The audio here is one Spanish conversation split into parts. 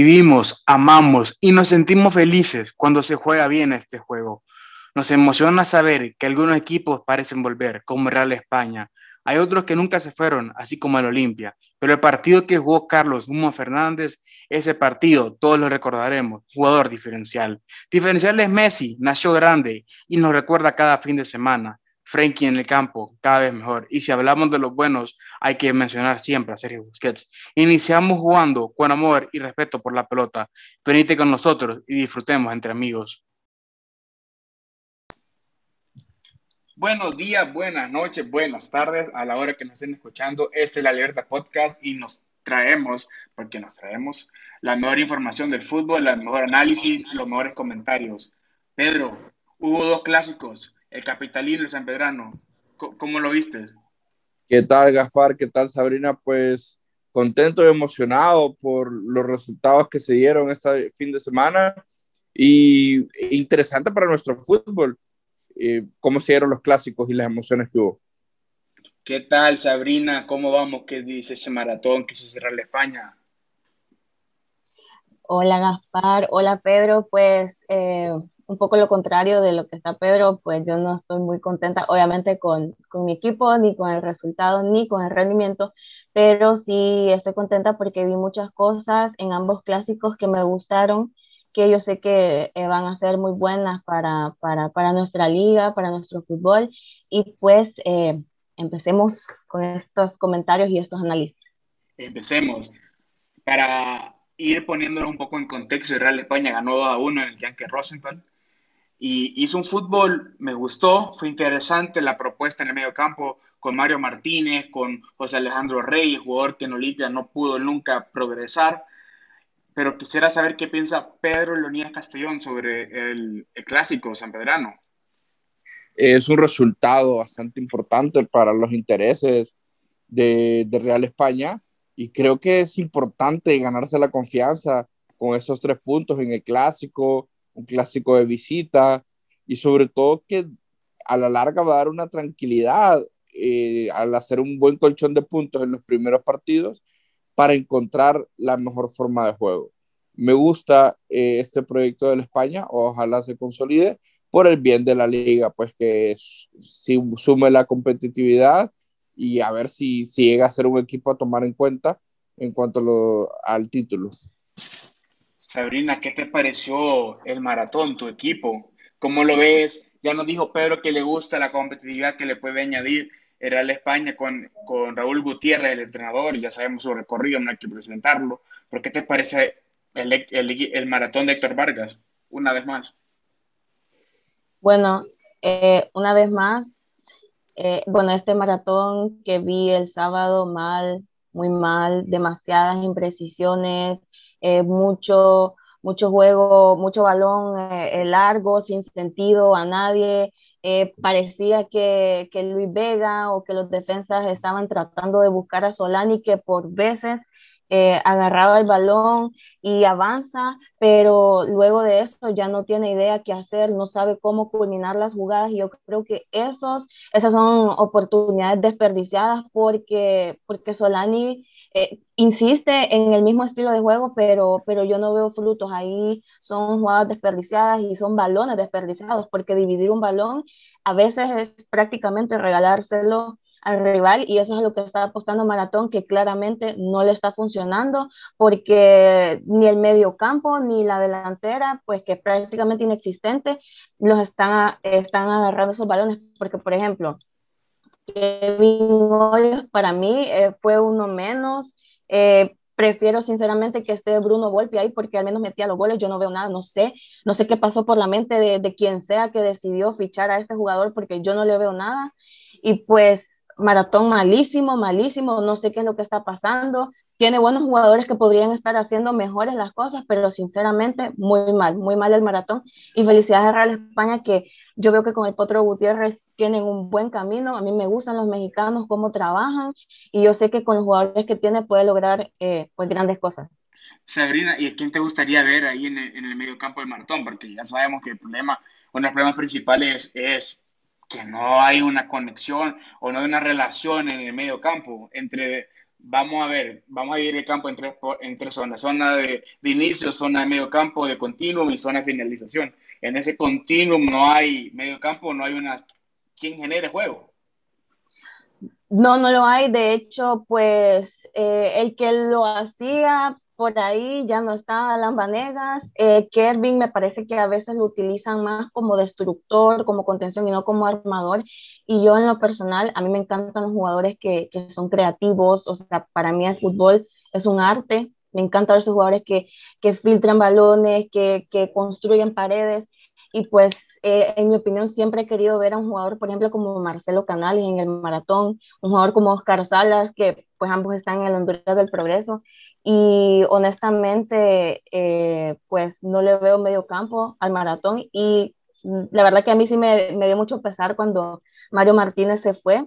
Vivimos, amamos y nos sentimos felices cuando se juega bien este juego. Nos emociona saber que algunos equipos parecen volver, como Real España. Hay otros que nunca se fueron, así como el Olimpia. Pero el partido que jugó Carlos Humo Fernández, ese partido todos lo recordaremos. Jugador diferencial. Diferencial es Messi, nació grande y nos recuerda cada fin de semana. Frankie en el campo, cada vez mejor. Y si hablamos de los buenos, hay que mencionar siempre a Sergio Busquets. Iniciamos jugando con amor y respeto por la pelota. Venite con nosotros y disfrutemos entre amigos. Buenos días, buenas noches, buenas tardes a la hora que nos estén escuchando. Este es la Alerta Podcast y nos traemos, porque nos traemos la mejor información del fútbol, el mejor análisis, los mejores comentarios. Pedro, hubo dos clásicos el capitalino, el San Pedrano. ¿Cómo lo viste? ¿Qué tal, Gaspar? ¿Qué tal, Sabrina? Pues contento y emocionado por los resultados que se dieron este fin de semana y interesante para nuestro fútbol, eh, cómo se dieron los clásicos y las emociones que hubo. ¿Qué tal, Sabrina? ¿Cómo vamos? ¿Qué dice ese maratón que se cerró en España? Hola, Gaspar. Hola, Pedro. Pues eh, un poco lo contrario de lo que está Pedro, pues yo no estoy muy contenta, obviamente, con, con, mi equipo, ni con el resultado, ni con el rendimiento, pero sí estoy contenta porque vi muchas cosas en ambos clásicos que me gustaron, que yo sé que eh, van a ser muy buenas para, para, para, nuestra liga, para nuestro fútbol, y pues eh, empecemos con estos comentarios y estos análisis. Empecemos. Para ir poniéndolo un poco en contexto, el Real España ganó 2 a 1 en el Yankee Rosenthal y hizo un fútbol, me gustó, fue interesante la propuesta en el medio campo con Mario Martínez, con José Alejandro Reyes, jugador que en Olimpia no pudo nunca progresar. Pero quisiera saber qué piensa Pedro Leonidas Castellón sobre el, clásico San Pedrano. Es un resultado bastante importante para los intereses de, de Real España y creo que es importante ganarse la confianza con esos tres puntos en el clásico, un clásico de visita y sobre todo que a la larga va a dar una tranquilidad eh, al hacer un buen colchón de puntos en los primeros partidos para encontrar la mejor forma de juego. Me gusta eh, este proyecto de la España, ojalá se consolide por el bien de la liga, pues que si sume la competitividad y a ver si, si llega a ser un equipo a tomar en cuenta en cuanto al título. Sabrina, ¿qué te pareció el maratón, tu equipo? ¿Cómo lo ves? Ya nos dijo Pedro que le gusta la competitividad que le puede añadir el Real España con, con Raúl Gutiérrez, el entrenador, y ya sabemos su recorrido, no hay que presentarlo. ¿Pero qué te parece el, el, el maratón de Héctor Vargas, una vez más? Bueno, eh, una vez más, eh, bueno, este maratón que vi el sábado mal, muy mal, demasiadas imprecisiones, eh, mucho, mucho juego, mucho balón eh, largo, sin sentido a nadie. Eh, parecía que, que, Luis Vega o que los defensas estaban tratando de buscar a Solani, que por veces agarraba el balón y avanza, pero luego de eso ya no tiene idea qué hacer, no sabe cómo culminar las jugadas. Y yo creo que esos, esas son oportunidades desperdiciadas porque, porque Solani eh, insiste en el mismo estilo de juego, pero, pero yo no veo frutos. Ahí son jugadas desperdiciadas y son balones desperdiciados, porque dividir un balón a veces es prácticamente regalárselo al rival y eso es lo que está apostando Maratón, que claramente no le está funcionando porque ni el medio campo ni la delantera, pues que prácticamente inexistente, los están, están agarrando esos balones, porque por ejemplo, Kevin Hoyos para mí eh, fue uno menos. Eh, prefiero sinceramente que esté Bruno Volpi ahí porque al menos metía los goles, yo no veo nada, no sé, no sé qué pasó por la mente de, de quien sea que decidió fichar a este jugador porque yo no le veo nada. Y pues maratón malísimo, malísimo, no sé qué es lo que está pasando. Tiene buenos jugadores que podrían estar haciendo mejores las cosas, pero sinceramente muy mal, muy mal el maratón. Y felicidades a Real España que yo veo que con el Potro Gutiérrez tienen un buen camino. A mí me gustan los mexicanos, cómo trabajan, y yo sé que con los jugadores que tiene puede lograr eh, pues grandes cosas. Sabrina, ¿y a quién te gustaría ver ahí en el, medio campo del maratón? Porque ya sabemos que el problema, uno de los problemas principales es que no hay una conexión o no hay una relación en el medio campo entre vamos a ver, vamos a dividir el campo en tres, en tres zonas, zona de, de, inicio, zona de medio campo, de continuum y zona de finalización. En ese continuum no hay medio campo, no hay una, ¿quién genere juego? No, no lo hay. De hecho, pues eh, el que lo hacía por ahí ya no está Alan Vanegas. Eh, Kervin me parece que a veces lo utilizan más como destructor, como contención y no como armador. Y yo en lo personal, a mí me encantan los jugadores que, que son creativos. O sea, para mí el fútbol es un arte. Me encantan esos jugadores que, que filtran balones, que, que construyen paredes. Y pues, eh, en mi opinión, siempre he querido ver a un jugador, por ejemplo, como Marcelo Canales en el maratón, un jugador como Oscar Salas, que pues ambos están en el Honduras del Progreso y honestamente eh, pues no le veo medio campo al maratón y la verdad que a mí sí me, me dio mucho pesar cuando Mario Martínez se fue,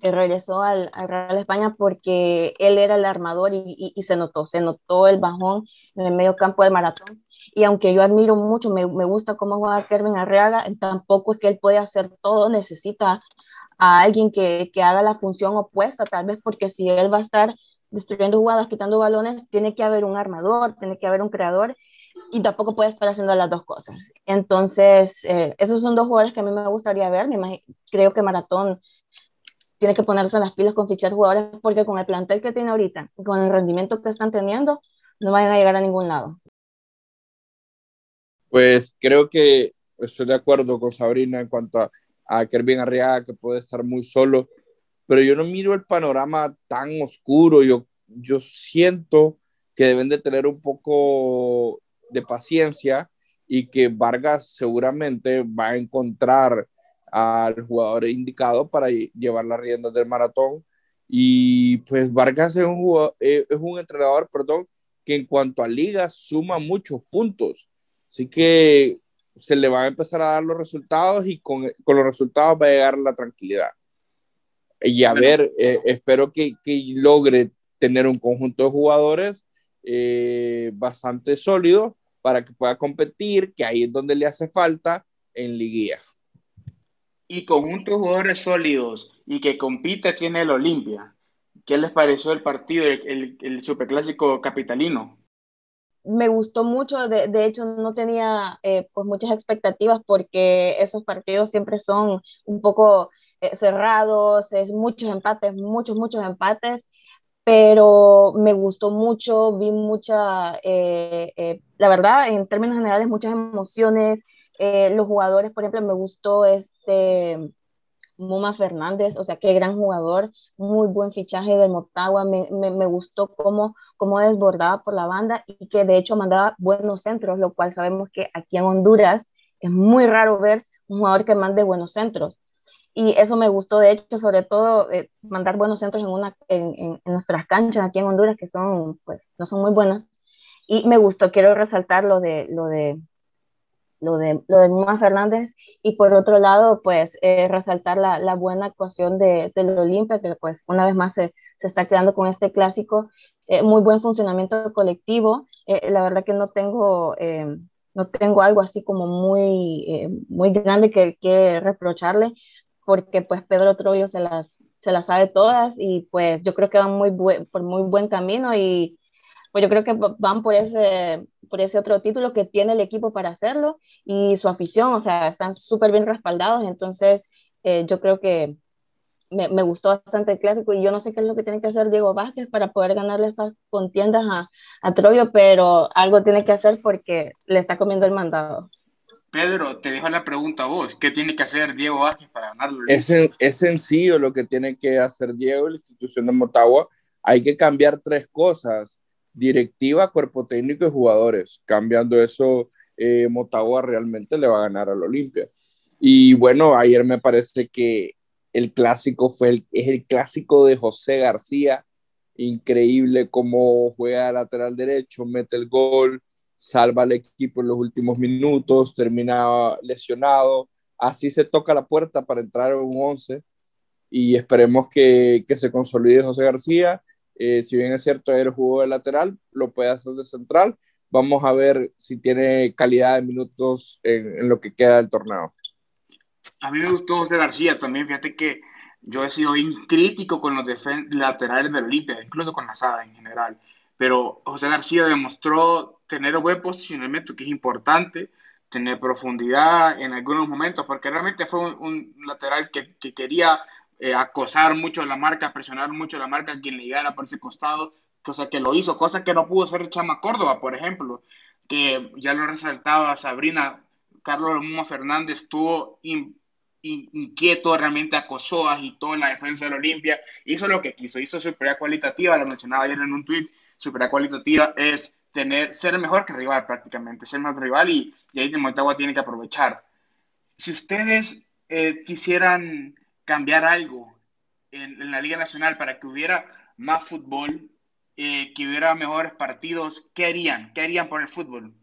que regresó al, Real España porque él era el armador y, y, se notó, se notó el bajón en el medio campo del maratón. Y aunque yo admiro mucho, me, me gusta cómo juega Kervin Arriaga, tampoco es que él puede hacer todo, necesita a alguien que, que haga la función opuesta, tal vez porque si él va a estar destruyendo jugadas, quitando balones, tiene que haber un armador, tiene que haber un creador y tampoco puede estar haciendo las dos cosas. Entonces, eh, esos son dos jugadores que a mí me gustaría ver. Me creo que Maratón tiene que ponerse en las pilas con fichar jugadores porque con el plantel que tiene ahorita, con el rendimiento que están teniendo, no van a llegar a ningún lado. Pues creo que estoy de acuerdo con Sabrina en cuanto a, a Kervin Arriaga, que puede estar muy solo pero yo no miro el panorama tan oscuro. Yo, yo siento que deben de tener un poco de paciencia y que Vargas seguramente va a encontrar al jugador indicado para llevar las riendas del maratón. Y pues Vargas es un, eh, es un entrenador, perdón, que en cuanto a ligas suma muchos puntos. Así que se le van a empezar a dar los resultados y con, con los resultados va a llegar la tranquilidad. Y a ver, eh, espero que, que, logre tener un conjunto de jugadores eh, bastante sólido para que pueda competir, que ahí es donde le hace falta en liguilla. Y conjunto de jugadores sólidos y que compita tiene el Olimpia. ¿Qué les pareció el partido, el, el, superclásico capitalino? me gustó mucho, de, de, hecho no tenía eh, pues muchas expectativas porque esos partidos siempre son un poco cerrados, es muchos empates, muchos, muchos empates, pero me gustó mucho, vi mucha, eh, eh, la verdad, en términos generales, muchas emociones. los jugadores, por ejemplo, me gustó este Muma Fernández, o sea, qué gran jugador, muy buen fichaje del Motagua, me, me, me, gustó cómo, cómo desbordaba por la banda y que de hecho mandaba buenos centros, lo cual sabemos que aquí en Honduras es muy raro ver un jugador que mande buenos centros y eso me gustó, de hecho, sobre todo eh, mandar buenos centros en, una, en, en, nuestras canchas aquí en Honduras, que son, pues, no son muy buenas. Y me gustó, quiero resaltar lo de, lo de, lo de, lo de Muma Fernández y por otro lado, pues, eh, resaltar la, la, buena actuación de, del Olimpia, que pues una vez más se, se está quedando con este clásico, eh, muy buen funcionamiento colectivo, la verdad que no tengo no tengo algo así como muy, muy grande que, que reprocharle, porque pues Pedro Troyo se las, se las sabe todas y pues yo creo que van muy por muy buen camino y pues yo creo que van por ese, por ese otro título que tiene el equipo para hacerlo y su afición, o sea, están súper bien respaldados, entonces eh, yo creo que me, me, gustó bastante el clásico y yo no sé qué es lo que tiene que hacer Diego Vázquez para poder ganarle estas contiendas a, a Troyo, pero algo tiene que hacer porque le está comiendo el mandado. Pedro, te dejo la pregunta a vos. ¿Qué tiene que hacer Diego Vázquez para ganarlo? Es, sencillo lo que tiene que hacer Diego, la institución de Motagua. Hay que cambiar tres cosas. Directiva, cuerpo técnico y jugadores. Cambiando eso, eh, Motagua realmente le va a ganar al Olimpia. Y bueno, ayer me parece que el clásico fue el, es el clásico de José García. Increíble cómo juega lateral derecho, mete el gol salva al equipo en los últimos minutos, termina lesionado, así se toca la puerta para entrar en un 11 y esperemos que, que se consolide José García. Eh, si bien es cierto, el juego de lateral, lo puede hacer de central. Vamos a ver si tiene calidad de minutos en, lo que queda del torneo. A mí me gustó José García también, fíjate que yo he sido crítico con los laterales de Olimpia, incluso con la Sada en general. Pero José García demostró tener un buen posicionamiento, que es importante, tener profundidad en algunos momentos, porque realmente fue un, lateral que, que quería eh, acosar mucho la marca, presionar mucho la marca, quien le llegara por ese costado, cosa que lo hizo, cosa que no pudo hacer Chama Córdoba, por ejemplo, que ya lo resaltaba Sabrina, Carlos Luma Fernández estuvo inquieto, realmente acosó, agitó la defensa de la Olimpia, hizo lo que quiso, hizo superioridad cualitativa, lo mencionaba ayer en un tweet, superioridad cualitativa es tener, ser mejor que rival prácticamente, ser más rival y, y ahí Motagua tiene que aprovechar. Si ustedes eh, quisieran cambiar algo en, la Liga Nacional para que hubiera más fútbol, eh, que hubiera mejores partidos, ¿qué harían? ¿Qué harían por el fútbol?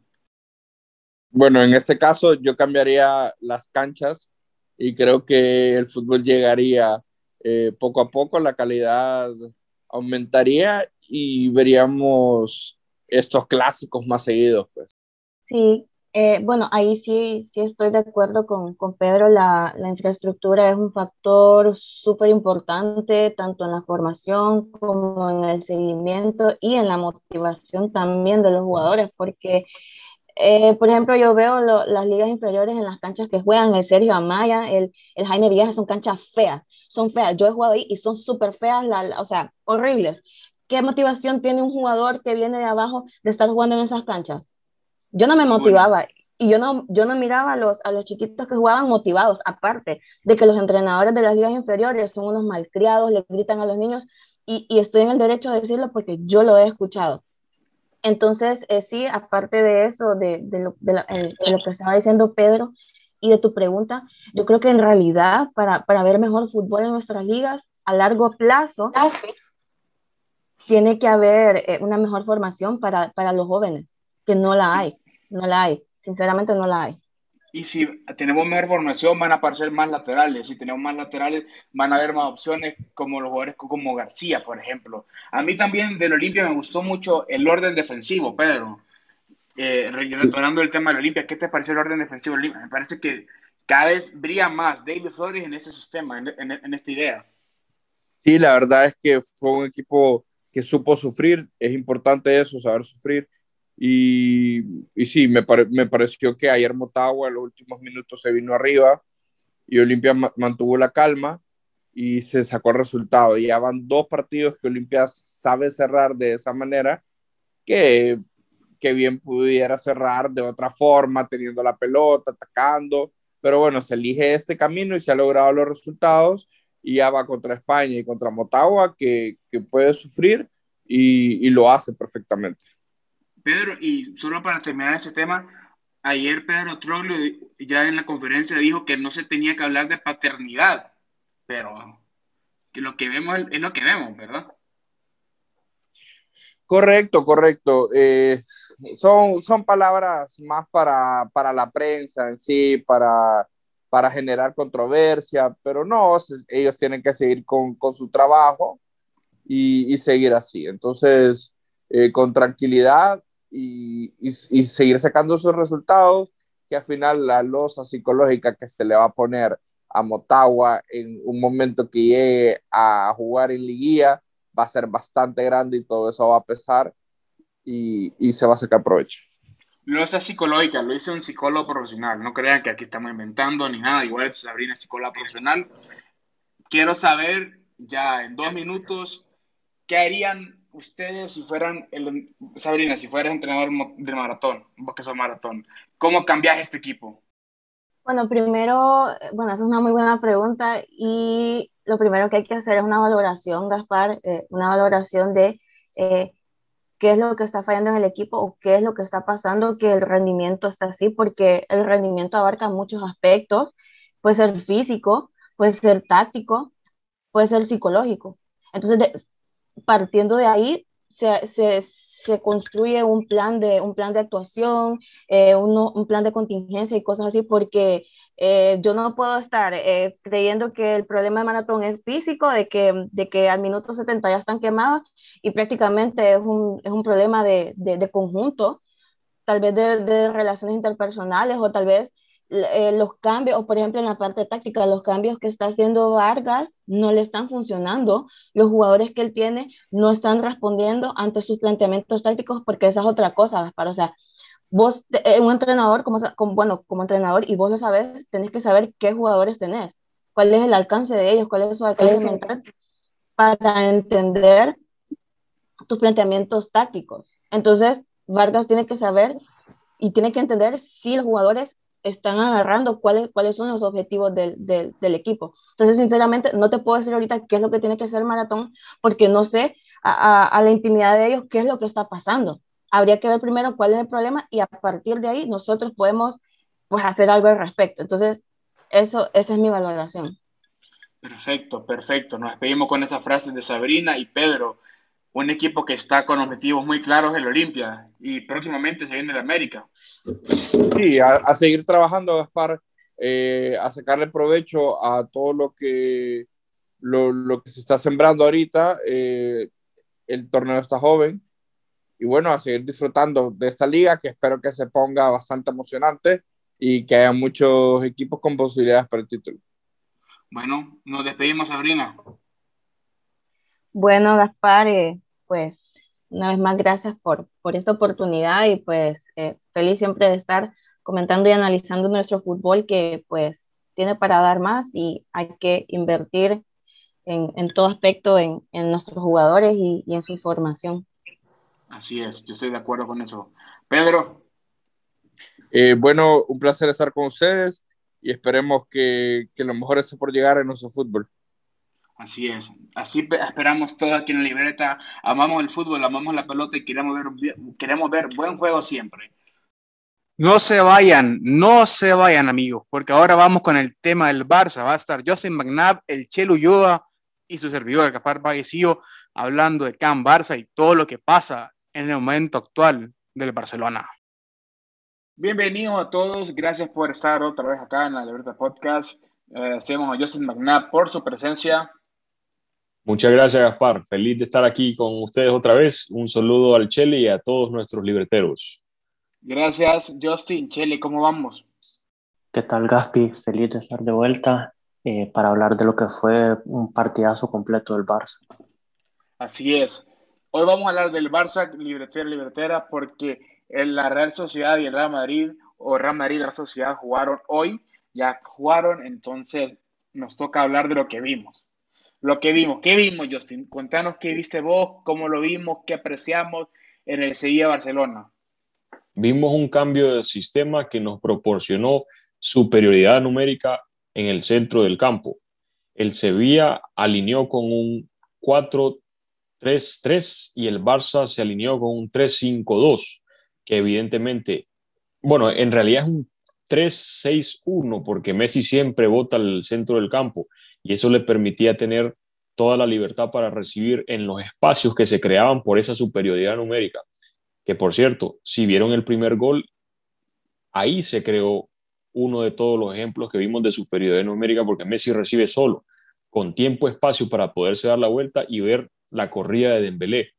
Bueno, en este caso yo cambiaría las canchas y creo que el fútbol llegaría eh, poco a poco, la calidad aumentaría y veríamos estos clásicos más seguidos. Pues. Sí, eh, bueno, ahí sí, sí estoy de acuerdo con, con Pedro, la, la, infraestructura es un factor súper importante, tanto en la formación como en el seguimiento y en la motivación también de los jugadores, porque, eh, por ejemplo, yo veo las ligas inferiores en las canchas que juegan, el Sergio Amaya, el, el Jaime Villegas, son canchas feas, son feas, yo he jugado ahí y son súper feas, la, o sea, horribles. ¿Qué motivación tiene un jugador que viene de abajo de estar jugando en esas canchas? Yo no me motivaba y yo no, yo no miraba a los, a los chiquitos que jugaban motivados, aparte de que los entrenadores de las ligas inferiores son unos malcriados, le gritan a los niños y, y estoy en el derecho de decirlo porque yo lo he escuchado. Entonces, eh, sí, aparte de eso, de, de, lo, de, lo, que estaba diciendo Pedro y de tu pregunta, yo creo que en realidad para, para ver mejor fútbol en nuestras ligas a largo plazo, tiene que haber eh, una mejor formación para, para los jóvenes que no la hay, no la hay, sinceramente no la hay. Y si tenemos mejor formación, van a aparecer más laterales. Si tenemos más laterales, van a haber más opciones, como los jugadores como García, por ejemplo. A mí también del Olimpia me gustó mucho el orden defensivo, Pedro. Eh, retornando el tema del Olimpia, ¿qué te parece el orden defensivo del Olimpia? Me parece que cada vez brilla más David Flores en este sistema, en, en esta idea. Sí, la verdad es que fue un equipo que supo sufrir. Es importante eso, saber sufrir y, y sí, me, me, pareció que ayer Motagua en los últimos minutos se vino arriba y Olimpia mantuvo la calma y se sacó el resultado. Ya van dos partidos que Olimpia sabe cerrar de esa manera que, que bien pudiera cerrar de otra forma, teniendo la pelota, atacando. Pero bueno, se elige este camino y se ha logrado los resultados y ya va contra España y contra Motagua que, que puede sufrir y, y lo hace perfectamente. Pedro, y solo para terminar este tema, ayer Pedro Troglio ya en la conferencia dijo que no se tenía que hablar de paternidad, pero que lo que vemos es lo que vemos, ¿verdad? Correcto, correcto. Eh, son, son palabras más para, para, la prensa en sí, para, para generar controversia, pero no, ellos tienen que seguir con, con su trabajo y, y, seguir así. Entonces, eh, con tranquilidad, y, y, seguir sacando esos resultados, que al final la losa psicológica que se le va a poner a Motagua en un momento que llegue a jugar en liguilla va a ser bastante grande y todo eso va a pesar y, y se va a sacar provecho. Losa psicológica, lo dice un psicólogo profesional, no crean que aquí estamos inventando ni nada, igual Sabrina psicóloga profesional. Quiero saber ya en dos minutos qué harían ustedes si fueran, el, Sabrina, si fueras entrenador del maratón, vos que sos maratón, ¿cómo cambias este equipo? Bueno, primero, bueno, esa es una muy buena pregunta y lo primero que hay que hacer es una valoración, Gaspar, eh, una valoración de eh, qué es lo que está fallando en el equipo o qué es lo que está pasando que el rendimiento está así, porque el rendimiento abarca muchos aspectos, puede ser físico, puede ser táctico, puede ser psicológico. Entonces, partiendo de ahí se, se, se, construye un plan de, un plan de actuación, eh, uno, un plan de contingencia y cosas así, porque eh, yo no puedo estar eh, creyendo que el problema de maratón es físico, de que, de que al minuto 70 ya están quemados y prácticamente es un, es un problema de, de, conjunto, tal vez de, de relaciones interpersonales o tal vez eh, los cambios, o por ejemplo en la parte táctica, los cambios que está haciendo Vargas no le están funcionando, los jugadores que él tiene no están respondiendo ante sus planteamientos tácticos, porque esa es otra cosa, Gaspar, o sea, vos, eh, un entrenador, como, bueno, como entrenador, y vos lo sabes, tenés que saber qué jugadores tenés, cuál es el alcance de ellos, cuál es su alcance mental, para entender tus planteamientos tácticos. Entonces, Vargas tiene que saber y tiene que entender si los jugadores están agarrando cuáles, cuáles son los objetivos del, del, del, equipo. Entonces, sinceramente, no te puedo decir ahorita qué es lo que tiene que hacer el maratón, porque no sé a, a, a, la intimidad de ellos qué es lo que está pasando. Habría que ver primero cuál es el problema y a partir de ahí nosotros podemos pues, hacer algo al respecto. Entonces, eso, esa es mi valoración. Perfecto, perfecto. Nos despedimos con esas frases de Sabrina y Pedro un equipo que está con objetivos muy claros en la Olimpia y próximamente se viene el América. Sí, a, a seguir trabajando, Gaspar, eh, a sacarle provecho a todo lo que, lo, lo que se está sembrando ahorita. Eh, el torneo está joven y bueno, a seguir disfrutando de esta liga que espero que se ponga bastante emocionante y que haya muchos equipos con posibilidades para el título. Bueno, nos despedimos, Sabrina. Bueno, Gaspar, eh, pues una vez más gracias por, por esta oportunidad y pues eh, feliz siempre de estar comentando y analizando nuestro fútbol que pues tiene para dar más y hay que invertir en, en todo aspecto en, en nuestros jugadores y, y, en su formación. Así es, yo estoy de acuerdo con eso. Pedro. Eh, bueno, un placer estar con ustedes y esperemos que, que lo mejor esté por llegar en nuestro fútbol. Así es. Así esperamos todos aquí en la libreta. Amamos el fútbol, amamos la pelota y queremos ver, queremos ver buen juego siempre. No se vayan, no se vayan, amigos, porque ahora vamos con el tema del Barça. Va a estar Justin McNabb, el Chelo Ulloa y su servidor, el Gaspar Vallecillo, hablando de Can Barça y todo lo que pasa en el momento actual del Barcelona. Bienvenidos a todos, gracias por estar otra vez acá en la Libertad Podcast. Hacemos a Justin McNabb por su presencia. Muchas gracias, Gaspar. Feliz de estar aquí con ustedes otra vez. Un saludo al Chele y a todos nuestros libreteros. Gracias, Justin. Chele, ¿cómo vamos? ¿Qué tal, Gaspi? Feliz de estar de vuelta eh, para hablar de lo que fue un partidazo completo del Barça. Así es. Hoy vamos a hablar del Barça, libretero, libretera, porque la Real Sociedad y el Real Madrid, o Real Madrid y la Sociedad jugaron hoy, ya jugaron, entonces nos toca hablar de lo que vimos lo que vimos. ¿Qué vimos, Justin? Contanos qué viste vos, cómo lo vimos, qué apreciamos en el Sevilla-Barcelona. Vimos un cambio de sistema que nos proporcionó superioridad numérica en el centro del campo. El Sevilla alineó con un 4-3-3 y el Barça se alineó con un 3-5-2, que evidentemente, bueno, en realidad es un 3-6-1 porque Messi siempre vota al centro del campo y eso le permitía tener toda la libertad para recibir en los espacios que se creaban por esa superioridad numérica. Que por cierto, si vieron el primer gol, ahí se creó uno de todos los ejemplos que vimos de superioridad numérica porque Messi recibe solo, con tiempo espacio para poderse dar la vuelta y ver la corrida de Dembélé.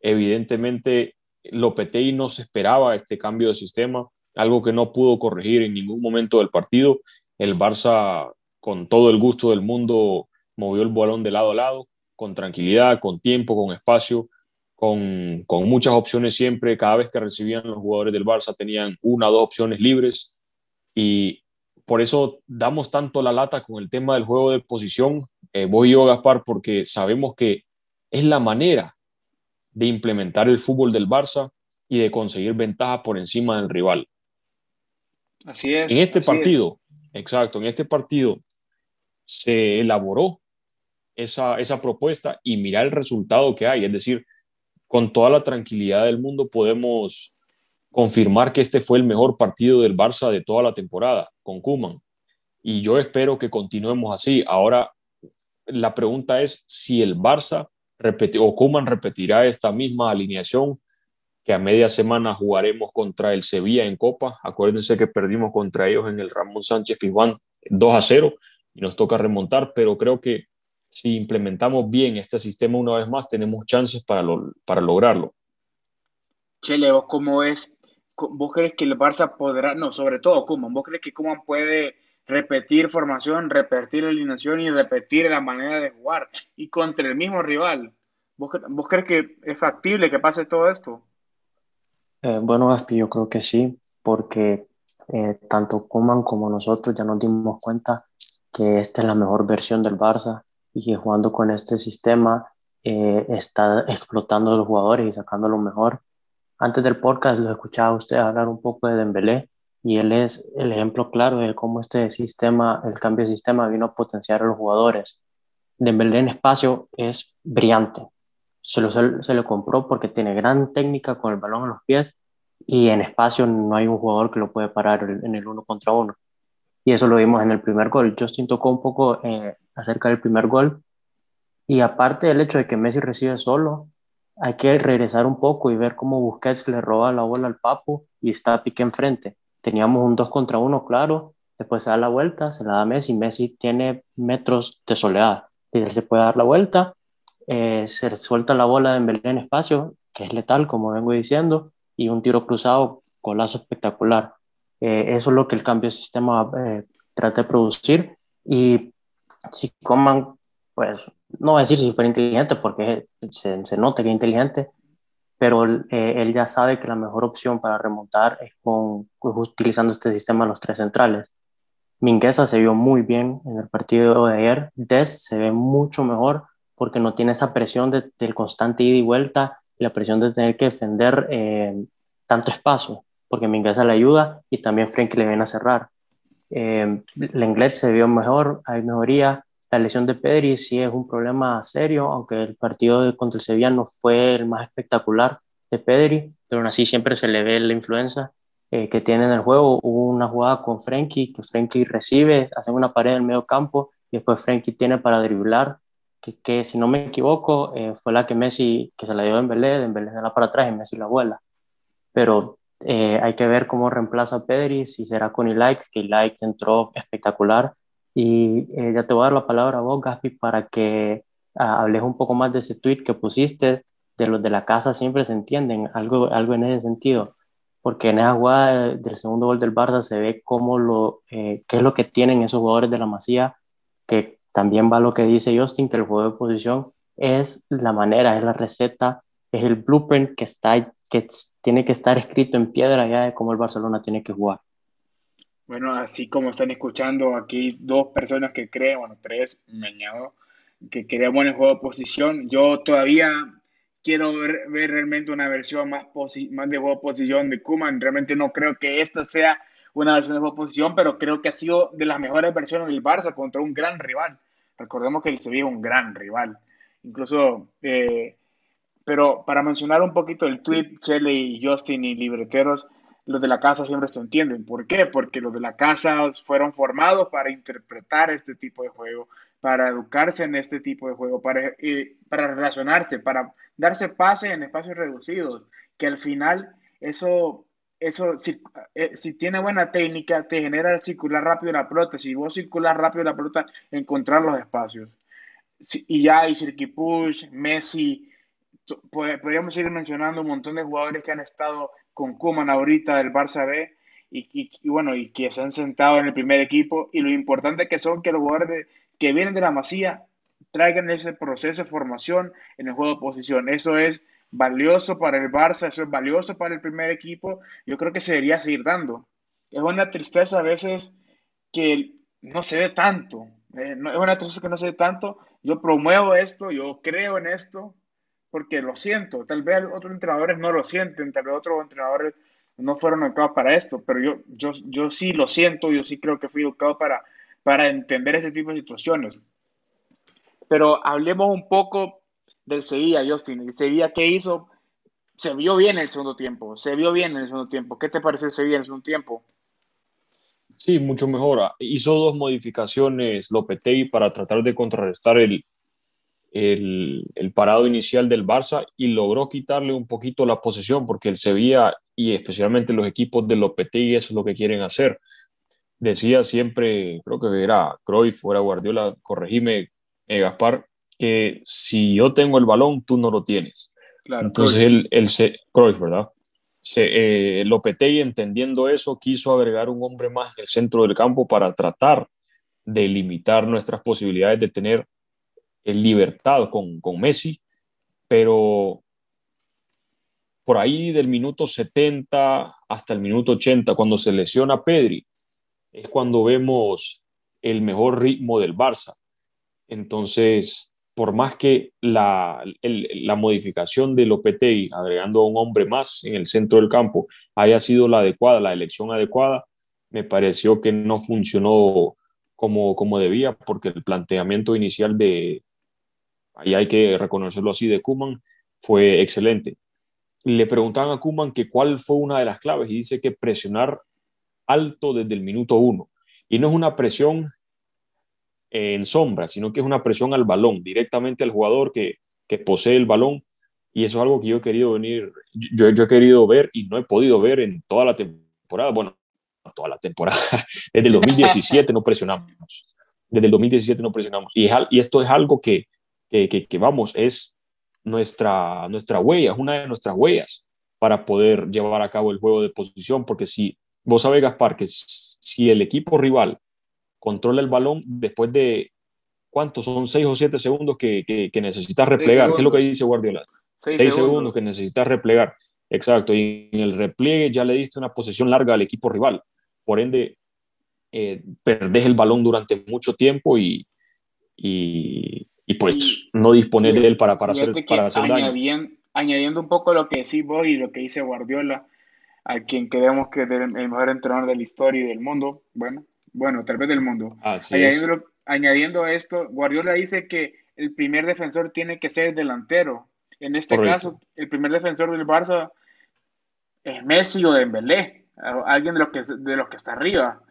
Evidentemente, Lopetegui no se esperaba este cambio de sistema, algo que no pudo corregir en ningún momento del partido. El Barça con todo el gusto del mundo movió el balón de lado a lado, con tranquilidad, con tiempo, con espacio, con, con, muchas opciones siempre. Cada vez que recibían los jugadores del Barça tenían una o dos opciones libres y por eso damos tanto la lata con el tema del juego de posición. Eh, voy yo, Gaspar, porque sabemos que es la manera de implementar el fútbol del Barça y de conseguir ventaja por encima del rival. Así es. En este partido, es. exacto, en este partido se elaboró esa, esa propuesta y mira el resultado que hay. Es decir, con toda la tranquilidad del mundo podemos confirmar que este fue el mejor partido del Barça de toda la temporada con Kuman. Y yo espero que continuemos así. Ahora, la pregunta es si el Barça o Kuman repetirá esta misma alineación que a media semana jugaremos contra el Sevilla en Copa. Acuérdense que perdimos contra ellos en el Ramón Sánchez Pizjuán 2 a 0 y nos toca remontar, pero creo que si implementamos bien este sistema una vez más, tenemos chances para, lo, para lograrlo. Chele, ¿vos cómo es, ¿vos crees que el Barça podrá, no, sobre todo Kuman, ¿vos crees que Kuman puede repetir formación, repetir alineación y repetir la manera de jugar y contra el mismo rival? ¿Vos, crees que es factible que pase todo esto? Eh, bueno, Aspi, yo creo que sí, porque eh, tanto Kuman como nosotros ya nos dimos cuenta que esta es la mejor versión del Barça y que jugando con este sistema eh, está explotando a los jugadores y sacando lo mejor. Antes del podcast lo escuchaba usted hablar un poco de Dembélé y él es el ejemplo claro de cómo este sistema, el cambio de sistema vino a potenciar a los jugadores. Dembélé en espacio es brillante. Se lo, se lo compró porque tiene gran técnica con el balón en los pies y en espacio no hay un jugador que lo puede parar en el uno contra uno. Y eso lo vimos en el primer gol. Justin tocó un poco eh, acerca del primer gol. Y aparte del hecho de que Messi recibe solo, hay que regresar un poco y ver cómo Busquets le roba la bola al Papu y está Piqué enfrente. Teníamos un 2 contra 1, claro. Después se da la vuelta, se la da Messi. Messi tiene metros de soledad. Y él se puede dar la vuelta. Eh, se suelta la bola de Belén en espacio, que es letal, como vengo diciendo. Y un tiro cruzado, golazo espectacular. Eh, eso es lo que el cambio de sistema eh, trata de producir. Y si Coman, pues no voy a decir si fuera inteligente, porque se, se nota que es inteligente, pero eh, él ya sabe que la mejor opción para remontar es con, pues, utilizando este sistema de los tres centrales. Mingueza se vio muy bien en el partido de ayer. Des se ve mucho mejor porque no tiene esa presión de, del constante ida y vuelta y la presión de tener que defender tanto espacio porque Mingueza le ayuda y también Frank le viene a cerrar. Eh, Lenglet se vio mejor, hay mejoría. La lesión de Pedri sí es un problema serio, aunque el partido contra el Sevilla no fue el más espectacular de Pedri, pero aún así siempre se le ve la influencia eh, que tiene en el juego. Hubo una jugada con Frenkie, que Frenkie recibe, hace una pared en el medio campo y después Frenkie tiene para driblar, que, que si no me equivoco eh, fue la que Messi, que se la dio en Belé, en Belé se la para atrás y Messi la vuela. Pero eh, hay que ver cómo reemplaza a Pedri, si será con Ilaix, que Ilaix entró espectacular. Y eh, ya te voy a dar la palabra a vos, Gaspi, para que ah, hables un poco más de ese tweet que pusiste, de los de la casa siempre se entienden, algo, algo en ese sentido, porque en esa jugada del segundo gol del Barça se ve cómo lo, eh, qué es lo que tienen esos jugadores de la Masía, que también va lo que dice Justin, que el juego de posición es la manera, es la receta, es el blueprint que está que tiene que estar escrito en piedra ya de cómo el Barcelona tiene que jugar. Bueno, así como están escuchando aquí dos personas que creen, bueno, tres, me añado, que en el juego de posición, yo todavía quiero ver, realmente una versión más, más de juego de posición de Kuman. Realmente no creo que esta sea una versión de juego de posición, pero creo que ha sido de las mejores versiones del Barça contra un gran rival. Recordemos que el Sevilla es un gran rival. Incluso eh, pero para mencionar un poquito el tweet, Shelley y Justin y libreteros, los de la casa siempre se entienden. ¿Por qué? Porque los de la casa fueron formados para interpretar este tipo de juego, para educarse en este tipo de juego, para, eh, para relacionarse, para darse pase en espacios reducidos, que al final eso, eso si, eh, si tiene buena técnica, te genera circular rápido la pelota. Si vos circular rápido la pelota, encontrar los espacios. y ya Shirky Push, Messi, podríamos ir mencionando un montón de jugadores que han estado con Kuman ahorita del Barça B y, bueno, y que se han sentado en el primer equipo y lo importante que son que los jugadores que vienen de la Masía traigan ese proceso de formación en el juego de posición. Eso es valioso para el Barça, eso es valioso para el primer equipo. Yo creo que se debería seguir dando. Es una tristeza a veces que no se dé tanto. Eh, es una tristeza que no se dé tanto. Yo promuevo esto, yo creo en esto, porque lo siento. Tal vez otros entrenadores no lo sienten, tal vez otros entrenadores no fueron educados para esto, pero yo, yo, yo sí lo siento, yo sí creo que fui educado para, para entender ese tipo de situaciones. Pero hablemos un poco del Sevilla, Justin. El Sevilla, ¿qué hizo? Se vio bien en el segundo tiempo, se vio bien en el segundo tiempo. ¿Qué te pareció el Sevilla en el segundo tiempo? Sí, mucho mejor. Hizo dos modificaciones Lopetegui para tratar de contrarrestar el, el, parado inicial del Barça y logró quitarle un poquito la posesión porque el Sevilla y especialmente los equipos de Lopetegui eso es lo que quieren hacer. Decía siempre, creo que era Cruyff, fuera Guardiola, corregime, eh, Gaspar, que si yo tengo el balón, tú no lo tienes. Entonces el, el Cruyff, ¿verdad? se, eh, Lopetegui, entendiendo eso, quiso agregar un hombre más en el centro del campo para tratar de limitar nuestras posibilidades de tener libertad con, con Messi, pero por ahí del minuto 70 hasta el minuto 80, cuando se lesiona Pedri, es cuando vemos el mejor ritmo del Barça. Entonces, por más que la, la modificación de Lopetegui, agregando a un hombre más en el centro del campo, haya sido la adecuada, la elección adecuada, me pareció que no funcionó como, como debía, porque el planteamiento inicial de, ahí hay que reconocerlo así, de Kuman fue excelente. Le preguntaban a Kuman que cuál fue una de las claves y dice que presionar alto desde el minuto uno. Y no es una presión en sombra, sino que es una presión al balón, directamente al jugador que, que posee el balón. Y eso es algo que yo he querido venir, yo, yo he querido ver y no he podido ver en toda la temporada. Bueno, toda la temporada. Desde el 2017 no presionamos. Desde el 2017 no presionamos. Y, y esto es algo que, que, que, vamos, es nuestra, nuestra huella, es una de nuestras huellas para poder llevar a cabo el juego de posición, porque si vos sabés, Gaspar, que si el equipo rival controla el balón después de, ¿cuántos? Son seis o siete segundos que, que, necesitas replegar. ¿Qué es lo que dice Guardiola? Seis, segundos. que necesitas replegar. Exacto, y en el repliegue ya le diste una posesión larga al equipo rival. Por ende, eh, perdés el balón durante mucho tiempo y, y, y pues no disponer de él para, para hacer, para hacer daño. Añadiendo un poco lo que decís vos y lo que dice Guardiola, a quien creemos que es el mejor entrenador de la historia y del mundo, bueno, bueno, tal vez del mundo. Añadiendo, añadiendo esto, Guardiola dice que el primer defensor tiene que ser delantero. En este caso, el primer defensor del Barça es Messi o Dembélé, alguien de los que, de los que está arriba.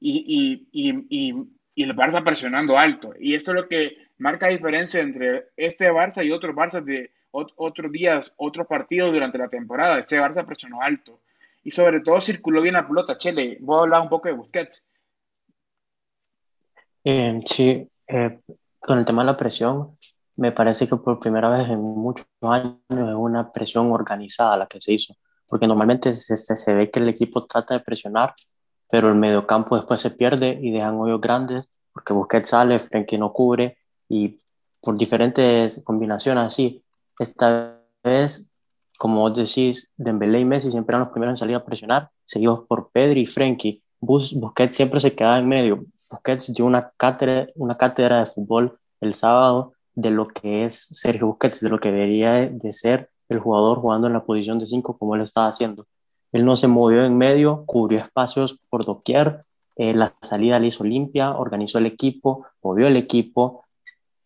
Y, y, y, y, el Barça presionando alto. Y esto es lo que marca diferencia entre este Barça y otros Barça de otros días, otros partidos durante la temporada. Este Barça presionó alto. Y sobre todo circuló bien la pelota. Chele, voy a hablar un poco de Busquets. Eh, sí, eh, con el tema de la presión, me parece que por primera vez en muchos años es una presión organizada la que se hizo, porque normalmente se, se ve que el equipo trata de presionar, pero el mediocampo después se pierde y dejan hoyos grandes, porque Busquets sale, Frenkie no cubre, y por diferentes combinaciones así. Esta vez, como vos decís, Dembélé y Messi siempre eran los primeros en salir a presionar, seguidos por Pedri y Frenkie. Busquets siempre se quedaba en medio, Busquets dio una cátedra, una cátedra de fútbol el sábado de lo que es Sergio Busquets, de lo que debería de ser el jugador jugando en la posición de 5 como él estaba haciendo. Él no se movió en medio, cubrió espacios por doquier, eh, la salida le hizo limpia, organizó el equipo, movió el equipo,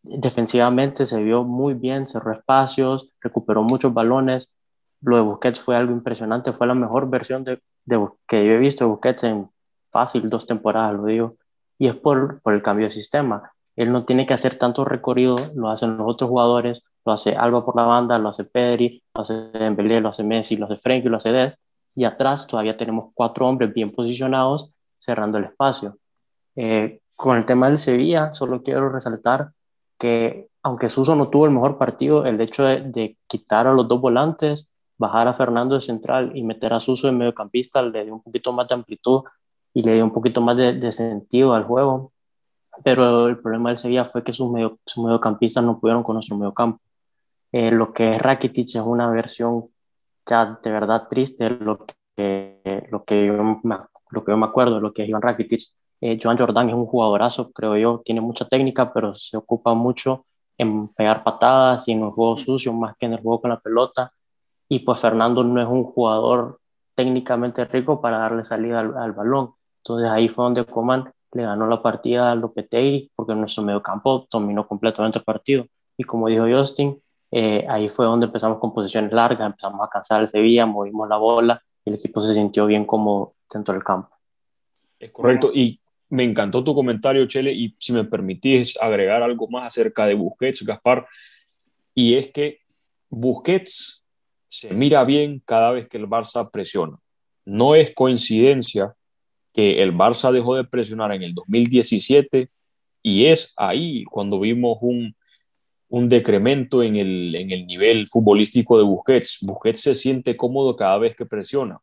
defensivamente se vio muy bien, cerró espacios, recuperó muchos balones. Lo de Busquets fue algo impresionante, fue la mejor versión de, de que yo he visto de Busquets en fácil dos temporadas, lo digo y es por, por el cambio de sistema. Él no tiene que hacer tanto recorrido, lo hacen los otros jugadores, lo hace Alba por la banda, lo hace Pedri, lo hace Dembélé, lo hace Messi, lo hace Frenkie, lo hace Dest, y atrás todavía tenemos cuatro hombres bien posicionados cerrando el espacio. Eh, con el tema del Sevilla, solo quiero resaltar que aunque Suso no tuvo el mejor partido, el hecho de, de quitar a los dos volantes, bajar a Fernando de central y meter a Suso de mediocampista le dio un poquito más de amplitud y le dio un poquito más de, sentido al juego. Pero el problema del Sevilla fue que sus, medio, sus mediocampistas no pudieron con nuestro mediocampo. Eh, lo que es Rakitic es una versión ya de verdad triste, lo que, lo que, yo, me, lo que yo me acuerdo de lo que es Iván Rakitic. Eh, Joan Jordan es un jugadorazo, creo yo, tiene mucha técnica, pero se ocupa mucho en pegar patadas y en el juego sucio más que en el juego con la pelota. Y pues Fernando no es un jugador técnicamente rico para darle salida al balón. Entonces ahí fue donde Coman le ganó la partida a Lopetegui porque nuestro mediocampo dominó completamente el partido. Y como dijo Justin, eh, ahí fue donde empezamos con posiciones largas, empezamos a cansar el Sevilla, movimos la bola y el equipo se sintió bien como dentro del campo. Es correcto. Y me encantó tu comentario, Chele, y si me permitís agregar algo más acerca de Busquets, Gaspar, y es que Busquets se mira bien cada vez que el Barça presiona. No es coincidencia que el Barça dejó de presionar en el 2017 y es ahí cuando vimos un, un decremento en el, en el nivel futbolístico de Busquets. Busquets se siente cómodo cada vez que presiona.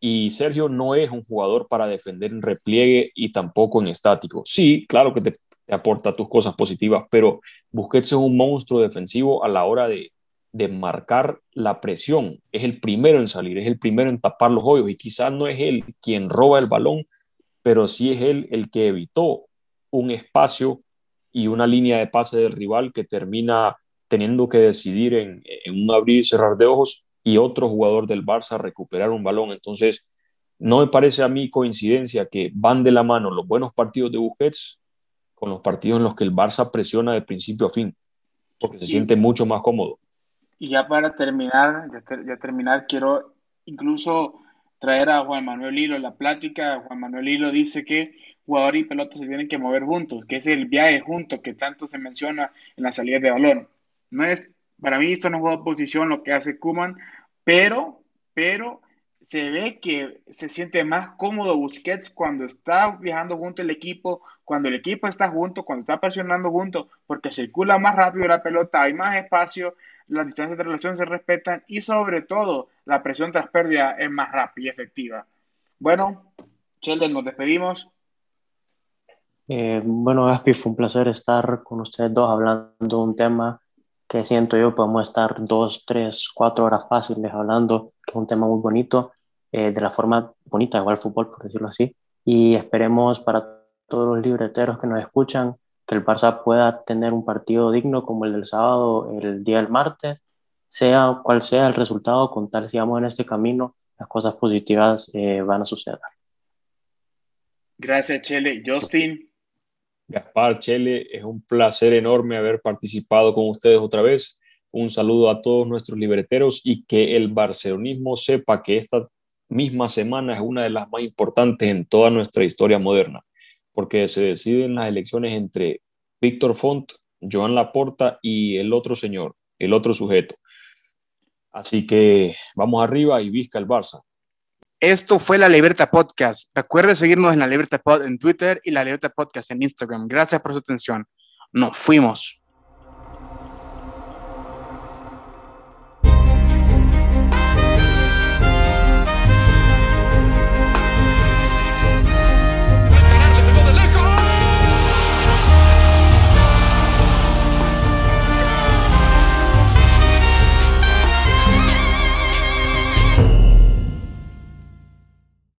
Y Sergio no es un jugador para defender en repliegue y tampoco en estático. Sí, claro que te, aporta tus cosas positivas, pero Busquets es un monstruo defensivo a la hora de, de marcar la presión. Es el primero en salir, es el primero en tapar los hoyos y quizás no es él quien roba el balón, pero sí es él el que evitó un espacio y una línea de pase del rival que termina teniendo que decidir en, un abrir y cerrar de ojos y otro jugador del Barça recuperar un balón. Entonces, no me parece a mí coincidencia que van de la mano los buenos partidos de Busquets con los partidos en los que el Barça presiona de principio a fin, porque se siente mucho más cómodo. Y ya para terminar, ya, terminar, quiero incluso traer a Juan Manuel Hilo la plática. Juan Manuel Hilo dice que jugador y pelota se tienen que mover juntos, que es el viaje junto que tanto se menciona en la salida de balón. No es, para mí esto no es juego de posición lo que hace Kuman, pero, pero se ve que se siente más cómodo Busquets cuando está viajando junto el equipo, cuando el equipo está junto, cuando está presionando junto, porque circula más rápido la pelota, hay más espacio, las distancias de relación se respetan y sobre todo la presión tras pérdida es más rápida y efectiva. Bueno, Sheldon, nos despedimos. Eh, bueno, Gaspi, fue un placer estar con ustedes dos hablando de un tema que siento yo podemos estar dos, tres, cuatro horas fáciles hablando, que es un tema muy bonito, eh, de la forma bonita jugar fútbol, por decirlo así. Y esperemos para todos los libreteros que nos escuchan que el Barça pueda tener un partido digno como el del sábado, el día del martes, sea cual sea el resultado, con tal sigamos en este camino, las cosas positivas eh, van a suceder. Gracias, Chele. Justin. Gaspar, Chele, es un placer enorme haber participado con ustedes otra vez. Un saludo a todos nuestros libreteros y que el barcelonismo sepa que esta misma semana es una de las más importantes en toda nuestra historia moderna porque se deciden las elecciones entre Víctor Font, Joan Laporta y el otro señor, el otro sujeto. Así que vamos arriba y visca el Barça. Esto fue La Libertad Podcast. Recuerde seguirnos en La Libertad Pod en Twitter y La Libertad Podcast en Instagram. Gracias por su atención. Nos fuimos.